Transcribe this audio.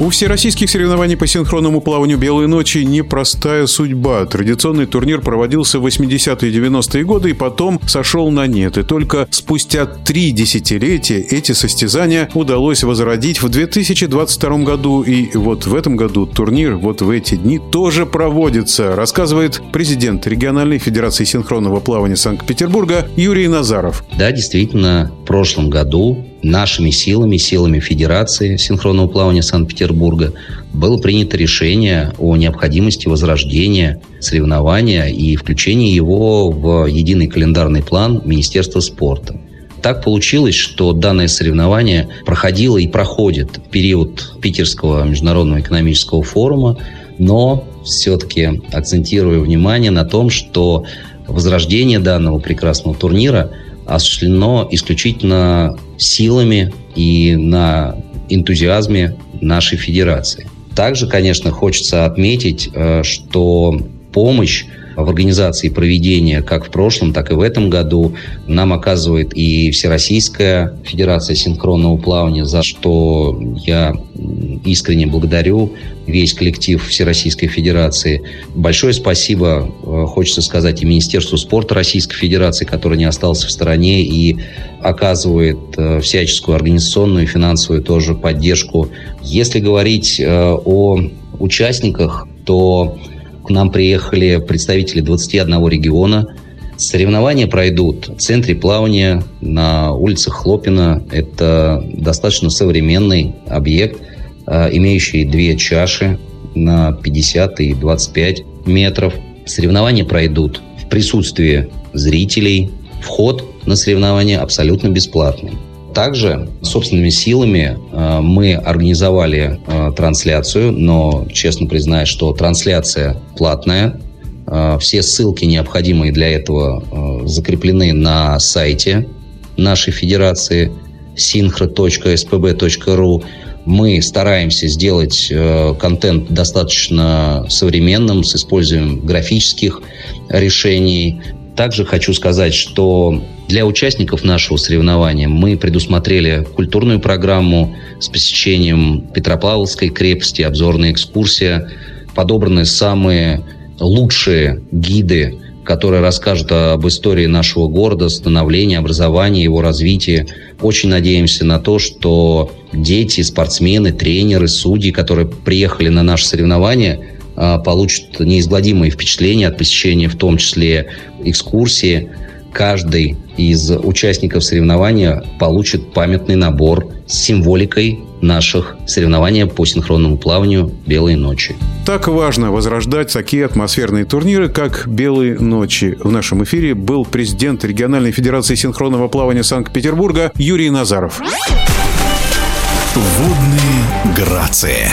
У всероссийских соревнований по синхронному плаванию «Белые ночи» непростая судьба. Традиционный турнир проводился в 80-е и 90-е годы и потом сошел на нет. И только спустя три десятилетия эти состязания удалось возродить в 2022 году. И вот в этом году турнир вот в эти дни тоже проводится, рассказывает президент региональной федерации синхронного плавания Санкт-Петербурга Юрий Назаров. Да, действительно, в прошлом году нашими силами, силами Федерации синхронного плавания Санкт-Петербурга было принято решение о необходимости возрождения соревнования и включения его в единый календарный план Министерства спорта. Так получилось, что данное соревнование проходило и проходит в период Питерского международного экономического форума, но все-таки акцентирую внимание на том, что возрождение данного прекрасного турнира – осуществлено исключительно силами и на энтузиазме нашей федерации. Также, конечно, хочется отметить, э, что помощь в организации проведения как в прошлом, так и в этом году нам оказывает и Всероссийская Федерация синхронного плавания, за что я искренне благодарю весь коллектив Всероссийской Федерации. Большое спасибо хочется сказать и Министерству спорта Российской Федерации, который не остался в стороне и оказывает э, всяческую организационную и финансовую тоже поддержку. Если говорить э, о участниках, то к нам приехали представители 21 региона. Соревнования пройдут в центре плавания на улице Хлопина. Это достаточно современный объект, а, имеющий две чаши на 50 и 25 метров. Соревнования пройдут в присутствии зрителей. Вход на соревнования абсолютно бесплатный. Также собственными силами э, мы организовали э, трансляцию, но честно признаюсь, что трансляция платная. Э, все ссылки, необходимые для этого, закреплены на сайте нашей федерации synchro.spb.ru. Мы стараемся сделать контент достаточно современным с использованием графических решений, также хочу сказать, что для участников нашего соревнования мы предусмотрели культурную программу с посещением Петропавловской крепости, обзорная экскурсия, подобраны самые лучшие гиды, которые расскажут об истории нашего города, становлении, образовании, его развитии. Очень надеемся на то, что дети, спортсмены, тренеры, судьи, которые приехали на наше соревнование – а, получат неизгладимые впечатления от посещения, в том числе экскурсии. Каждый из участников соревнования получит памятный набор с символикой наших соревнований по синхронному плаванию «Белые ночи». Так важно возрождать такие атмосферные турниры, как «Белые ночи». В нашем эфире был президент региональной федерации синхронного плавания Санкт-Петербурга Юрий Назаров. Водные грации.